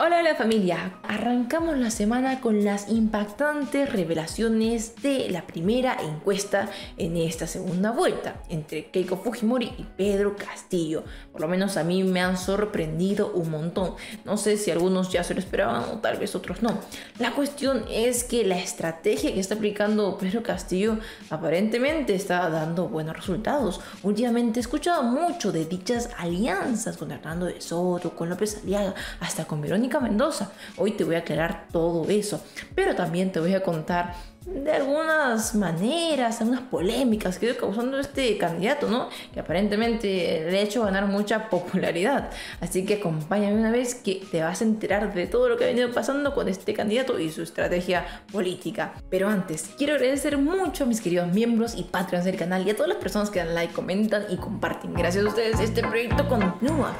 Hola, hola familia. Arrancamos la semana con las impactantes revelaciones de la primera encuesta en esta segunda vuelta entre Keiko Fujimori y Pedro Castillo. Por lo menos a mí me han sorprendido un montón. No sé si algunos ya se lo esperaban o tal vez otros no. La cuestión es que la estrategia que está aplicando Pedro Castillo aparentemente está dando buenos resultados. Últimamente he escuchado mucho de dichas alianzas con Hernando de Soto, con López Aliaga, hasta con Verónica Mendoza. Hoy te voy a aclarar todo eso, pero también te voy a contar de algunas maneras, algunas polémicas que ido causando este candidato, ¿no? Que aparentemente le ha hecho ganar mucha popularidad. Así que acompáñame una vez que te vas a enterar de todo lo que ha venido pasando con este candidato y su estrategia política. Pero antes, quiero agradecer mucho a mis queridos miembros y patrons del canal y a todas las personas que dan like, comentan y comparten. Gracias a ustedes, este proyecto continúa.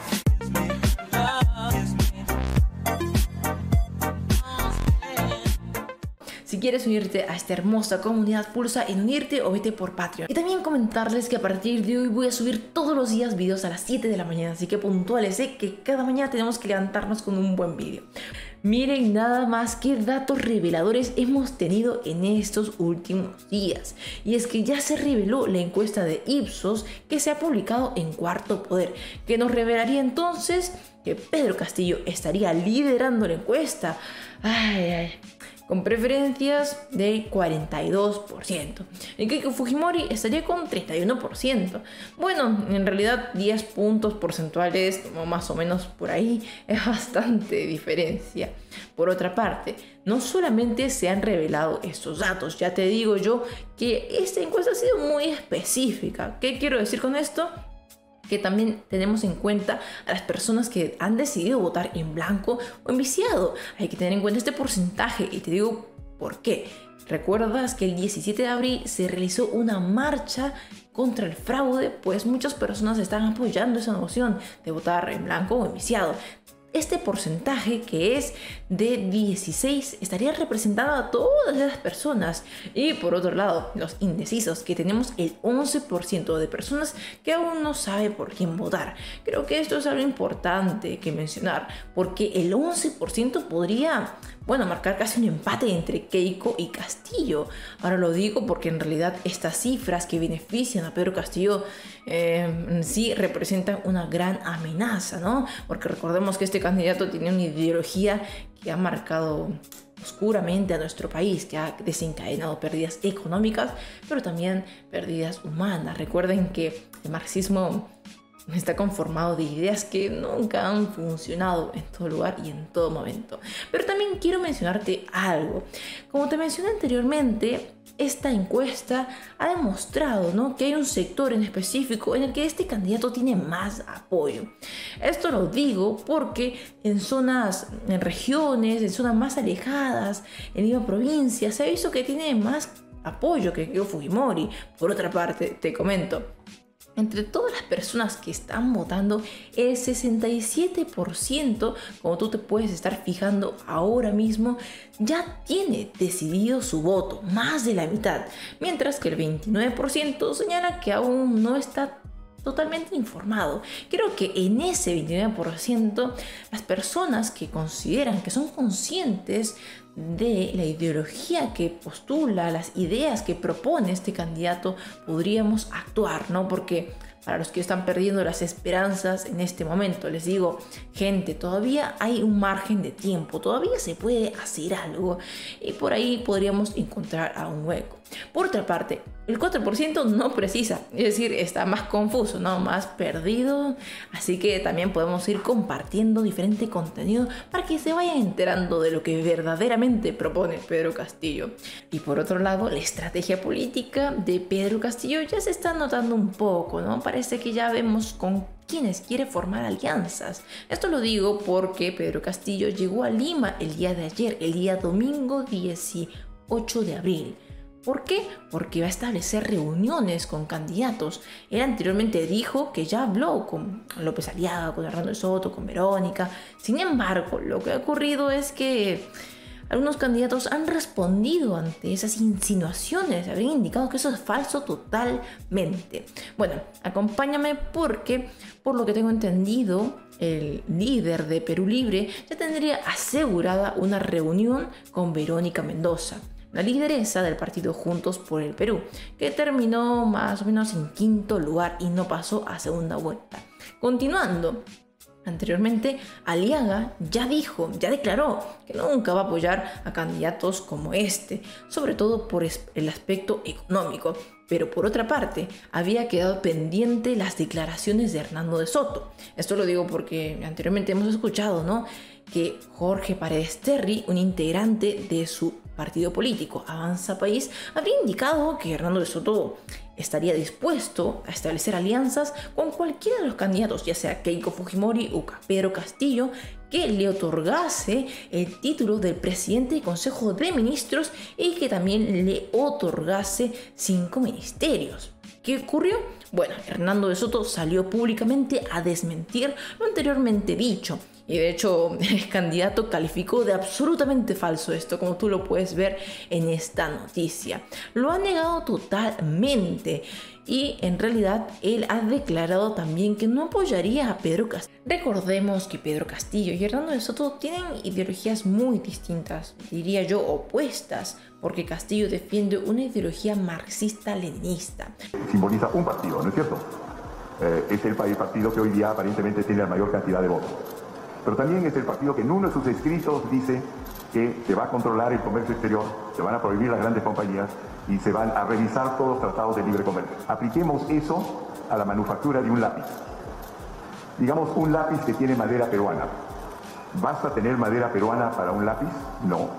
Si quieres unirte a esta hermosa comunidad, pulsa en unirte o vete por Patreon. Y también comentarles que a partir de hoy voy a subir todos los días videos a las 7 de la mañana, así que puntuales, ¿eh? que cada mañana tenemos que levantarnos con un buen vídeo. Miren nada más qué datos reveladores hemos tenido en estos últimos días. Y es que ya se reveló la encuesta de Ipsos que se ha publicado en Cuarto Poder, que nos revelaría entonces que Pedro Castillo estaría liderando la encuesta. Ay, ay con preferencias del 42%. Y Keiko Fujimori estaría con 31%. Bueno, en realidad 10 puntos porcentuales, como más o menos por ahí, es bastante diferencia. Por otra parte, no solamente se han revelado estos datos, ya te digo yo que esta encuesta ha sido muy específica. ¿Qué quiero decir con esto? Que también tenemos en cuenta a las personas que han decidido votar en blanco o en viciado. Hay que tener en cuenta este porcentaje y te digo por qué. ¿Recuerdas que el 17 de abril se realizó una marcha contra el fraude? Pues muchas personas están apoyando esa noción de votar en blanco o en viciado. Este porcentaje que es de 16 estaría representado a todas las personas. Y por otro lado, los indecisos, que tenemos el 11% de personas que aún no sabe por quién votar. Creo que esto es algo importante que mencionar, porque el 11% podría bueno, marcar casi un empate entre Keiko y Castillo. Ahora lo digo porque en realidad estas cifras que benefician a Pedro Castillo eh, sí representan una gran amenaza, ¿no? Porque recordemos que este candidato tiene una ideología que ha marcado oscuramente a nuestro país, que ha desencadenado pérdidas económicas, pero también pérdidas humanas. Recuerden que el marxismo está conformado de ideas que nunca han funcionado en todo lugar y en todo momento. Pero también quiero mencionarte algo. Como te mencioné anteriormente, esta encuesta ha demostrado ¿no? que hay un sector en específico en el que este candidato tiene más apoyo. Esto lo digo porque en zonas, en regiones, en zonas más alejadas, en Lima provincia, se ha visto que tiene más apoyo que Fujimori. Por otra parte, te comento, entre todas las personas que están votando, el 67%, como tú te puedes estar fijando ahora mismo, ya tiene decidido su voto, más de la mitad, mientras que el 29% señala que aún no está totalmente informado. Creo que en ese 29% las personas que consideran que son conscientes de la ideología que postula, las ideas que propone este candidato, podríamos actuar, ¿no? Porque para los que están perdiendo las esperanzas en este momento, les digo, gente, todavía hay un margen de tiempo, todavía se puede hacer algo y por ahí podríamos encontrar a un hueco. Por otra parte, el 4% no precisa, es decir, está más confuso, ¿no? más perdido, así que también podemos ir compartiendo diferente contenido para que se vayan enterando de lo que verdaderamente propone Pedro Castillo. Y por otro lado, la estrategia política de Pedro Castillo ya se está notando un poco, ¿no? Parece que ya vemos con quienes quiere formar alianzas. Esto lo digo porque Pedro Castillo llegó a Lima el día de ayer, el día domingo 18 de abril ¿Por qué? Porque va a establecer reuniones con candidatos. Él anteriormente dijo que ya habló con López Aliaga, con Hernando Soto, con Verónica. Sin embargo, lo que ha ocurrido es que algunos candidatos han respondido ante esas insinuaciones, habrían indicado que eso es falso totalmente. Bueno, acompáñame porque, por lo que tengo entendido, el líder de Perú Libre ya tendría asegurada una reunión con Verónica Mendoza la lideresa del partido Juntos por el Perú, que terminó más o menos en quinto lugar y no pasó a segunda vuelta. Continuando, Anteriormente, Aliaga ya dijo, ya declaró que nunca va a apoyar a candidatos como este, sobre todo por el aspecto económico. Pero por otra parte, había quedado pendiente las declaraciones de Hernando de Soto. Esto lo digo porque anteriormente hemos escuchado, ¿no? Que Jorge Paredes Terry, un integrante de su partido político Avanza País, habría indicado que Hernando de Soto estaría dispuesto a establecer alianzas con cualquiera de los candidatos, ya sea Keiko Fujimori o Pedro Castillo, que le otorgase el título del presidente del Consejo de Ministros y que también le otorgase cinco ministerios. ¿Qué ocurrió? Bueno, Hernando de Soto salió públicamente a desmentir lo anteriormente dicho y de hecho, el candidato calificó de absolutamente falso esto, como tú lo puedes ver en esta noticia. Lo ha negado totalmente. Y en realidad él ha declarado también que no apoyaría a Pedro Castillo. Recordemos que Pedro Castillo y Hernando de Soto tienen ideologías muy distintas, diría yo opuestas, porque Castillo defiende una ideología marxista-leninista. Simboliza un partido, ¿no es cierto? Eh, es el partido que hoy día aparentemente tiene la mayor cantidad de votos pero también es el partido que en uno de sus escritos dice que se va a controlar el comercio exterior, se van a prohibir las grandes compañías y se van a revisar todos los tratados de libre comercio. Apliquemos eso a la manufactura de un lápiz. Digamos un lápiz que tiene madera peruana. ¿Basta tener madera peruana para un lápiz? No.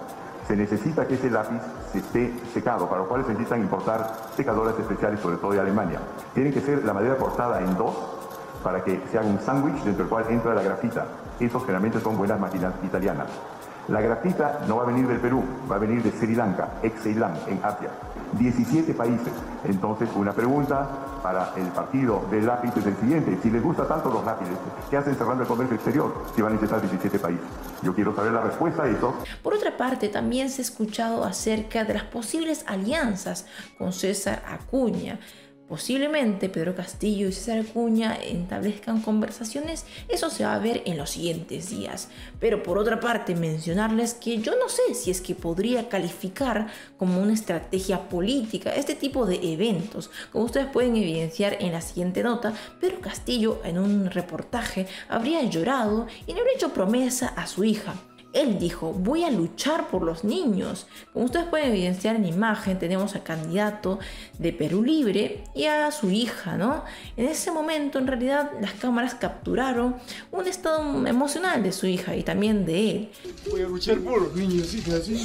Se necesita que ese lápiz se esté secado, para lo cual se necesitan importar secadores especiales, sobre todo de Alemania. Tienen que ser la madera cortada en dos para que se haga un sándwich dentro del cual entra la grafita. Esos generalmente son buenas máquinas italianas. La grafita no va a venir del Perú, va a venir de Sri Lanka, ex Ceilán, en Asia. 17 países. Entonces, una pregunta para el partido del lápiz es el siguiente. Si les gusta tanto los lápices, ¿qué hacen cerrando el comercio exterior si van a necesitar 17 países? Yo quiero saber la respuesta a eso. Por otra parte, también se ha escuchado acerca de las posibles alianzas con César Acuña Posiblemente Pedro Castillo y César Acuña establezcan conversaciones, eso se va a ver en los siguientes días. Pero por otra parte, mencionarles que yo no sé si es que podría calificar como una estrategia política este tipo de eventos. Como ustedes pueden evidenciar en la siguiente nota, Pedro Castillo en un reportaje habría llorado y le habría hecho promesa a su hija. Él dijo, voy a luchar por los niños. Como ustedes pueden evidenciar en imagen, tenemos al candidato de Perú Libre y a su hija, ¿no? En ese momento, en realidad, las cámaras capturaron un estado emocional de su hija y también de él. Voy a luchar por los niños, hija, ¿sí?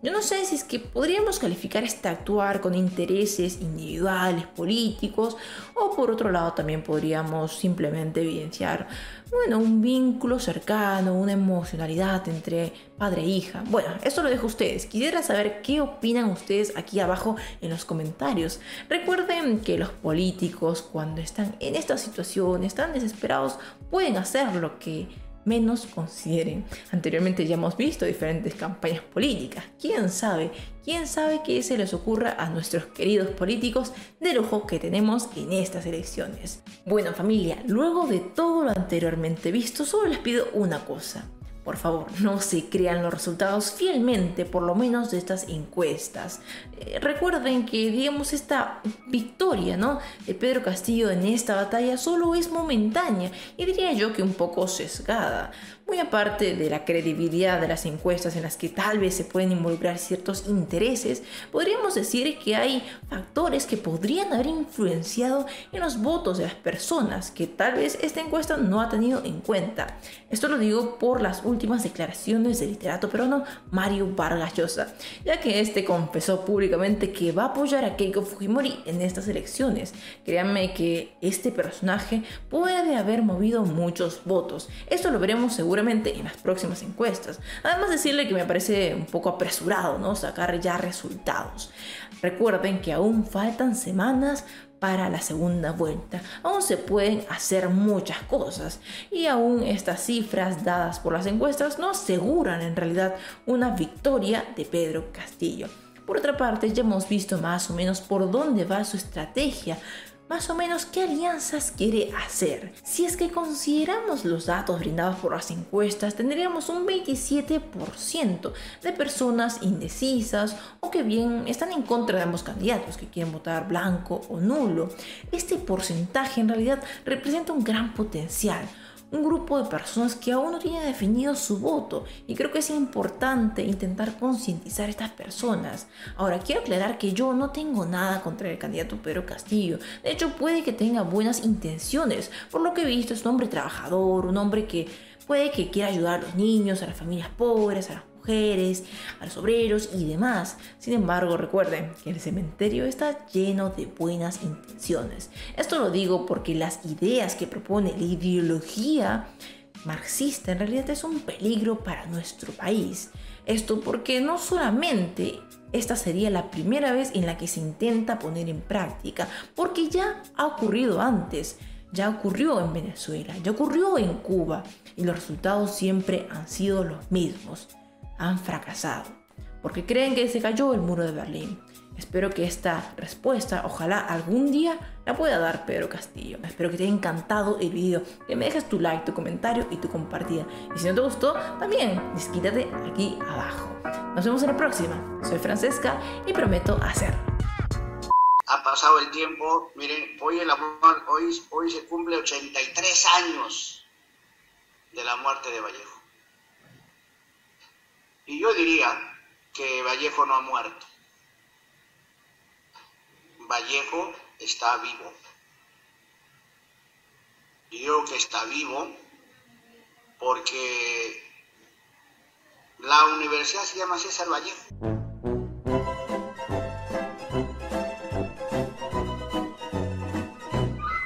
Yo no sé si es que podríamos calificar este actuar con intereses individuales, políticos, o por otro lado también podríamos simplemente evidenciar, bueno, un vínculo cercano, una emocionalidad entre padre e hija. Bueno, eso lo dejo a ustedes. Quisiera saber qué opinan ustedes aquí abajo en los comentarios. Recuerden que los políticos cuando están en esta situación, están desesperados, pueden hacer lo que menos consideren. Anteriormente ya hemos visto diferentes campañas políticas. ¿Quién sabe? ¿Quién sabe qué se les ocurra a nuestros queridos políticos de lujo que tenemos en estas elecciones? Bueno familia, luego de todo lo anteriormente visto, solo les pido una cosa. Por favor, no se crean los resultados fielmente, por lo menos de estas encuestas. Eh, recuerden que, digamos, esta victoria, ¿no? De Pedro Castillo en esta batalla solo es momentánea y diría yo que un poco sesgada. Muy aparte de la credibilidad de las encuestas en las que tal vez se pueden involucrar ciertos intereses, podríamos decir que hay factores que podrían haber influenciado en los votos de las personas que tal vez esta encuesta no ha tenido en cuenta. Esto lo digo por las últimas declaraciones del literato peruano Mario Vargas Llosa, ya que este confesó públicamente que va a apoyar a Keiko Fujimori en estas elecciones. Créanme que este personaje puede haber movido muchos votos. Esto lo veremos seguramente en las próximas encuestas. Además decirle que me parece un poco apresurado, ¿no? Sacar ya resultados. Recuerden que aún faltan semanas para la segunda vuelta. Aún se pueden hacer muchas cosas y aún estas cifras dadas por las encuestas no aseguran en realidad una victoria de Pedro Castillo. Por otra parte, ya hemos visto más o menos por dónde va su estrategia más o menos qué alianzas quiere hacer. Si es que consideramos los datos brindados por las encuestas, tendríamos un 27% de personas indecisas o que bien están en contra de ambos candidatos, que quieren votar blanco o nulo. Este porcentaje en realidad representa un gran potencial un grupo de personas que aún no tienen definido su voto y creo que es importante intentar concientizar a estas personas. Ahora, quiero aclarar que yo no tengo nada contra el candidato Pedro Castillo. De hecho, puede que tenga buenas intenciones. Por lo que he visto, es un hombre trabajador, un hombre que puede que quiera ayudar a los niños, a las familias pobres, a las a los obreros y demás. Sin embargo, recuerden que el cementerio está lleno de buenas intenciones. Esto lo digo porque las ideas que propone la ideología marxista en realidad es un peligro para nuestro país. Esto porque no solamente esta sería la primera vez en la que se intenta poner en práctica, porque ya ha ocurrido antes, ya ocurrió en Venezuela, ya ocurrió en Cuba y los resultados siempre han sido los mismos han fracasado, porque creen que se cayó el muro de Berlín. Espero que esta respuesta, ojalá algún día la pueda dar Pedro Castillo. Espero que te haya encantado el video, que me dejes tu like, tu comentario y tu compartida. Y si no te gustó, también desquítate aquí abajo. Nos vemos en la próxima. Soy Francesca y prometo hacer. Ha pasado el tiempo, miren, hoy, el hoy, hoy se cumple 83 años de la muerte de Vallejo. Y yo diría que Vallejo no ha muerto. Vallejo está vivo. Y digo que está vivo porque la universidad se llama César Vallejo.